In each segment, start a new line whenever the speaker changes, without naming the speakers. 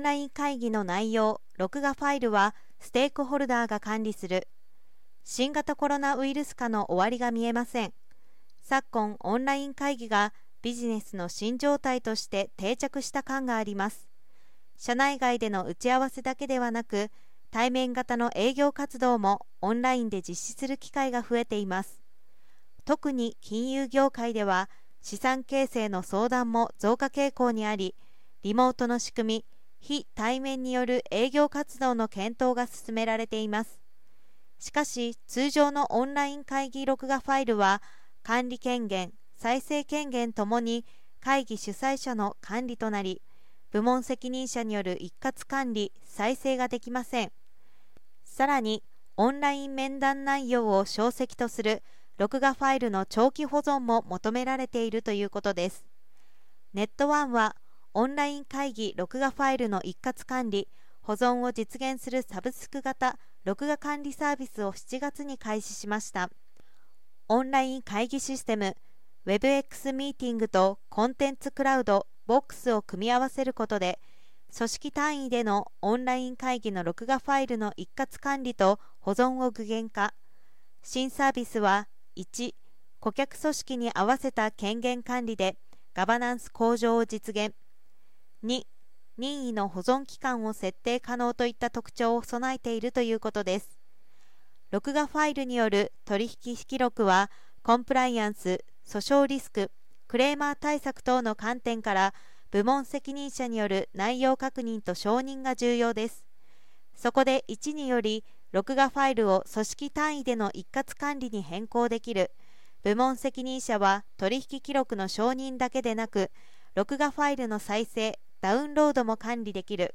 ンライン会議の内容、録画ファイルはステークホルダーが管理する。新型コロナウイルス化の終わりが見えません。昨今、オンライン会議がビジネスの新状態として定着した感があります。社内外での打ち合わせだけではなく、対面型の営業活動もオンラインで実施する機会が増えています。特に金融業界では資産形成の相談も増加傾向にあり、リモートの仕組み、非対面による営業活動の検討が進められています。しかし、通常のオンライン会議録画ファイルは、管理権限、再生権限ともに会議主催者の管理となり、部門責任者による一括管理、再生ができません。さらに、オンライン面談内容を小石とする録画ファイルの長期保存も求められているということです。ネットワンは、オンライン会議録画ファイルの一括管理、保存を実現するサブスク型録画管理サービスを7月に開始しました。オンライン会議システム WebX ミーティングとコンテンツクラウド BOX を組み合わせることで組織単位でのオンライン会議の録画ファイルの一括管理と保存を具現化新サービスは1顧客組織に合わせた権限管理でガバナンス向上を実現2任意の保存期間を設定可能といった特徴を備えているということです。録画ファイルによる取引記録はコンプライアンス訴訟リスククレーマー対策等の観点から部門責任者による内容確認と承認が重要です。そこで1により録画ファイルを組織単位での一括管理に変更できる。部門責任者は取引記録の承認だけでなく録画ファイルの再生ダウンロードも管理できる。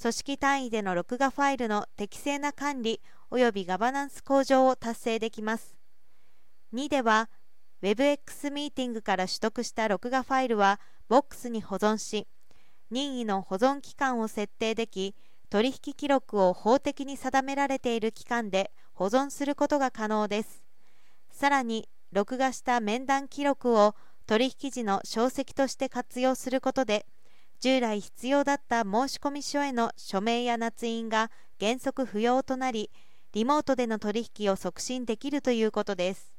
組織単位での録画ファイルの適正な管理及びガバナンス向上を達成できます。2では WebX ミーティングから取得した録画ファイルは Box に保存し任意の保存期間を設定でき取引記録を法的に定められている期間で保存することが可能です。さらに録画した面談記録を取引時の証跡として活用することで従来必要だった申込書への署名や捺印が原則不要となりリモートでの取引を促進できるということです。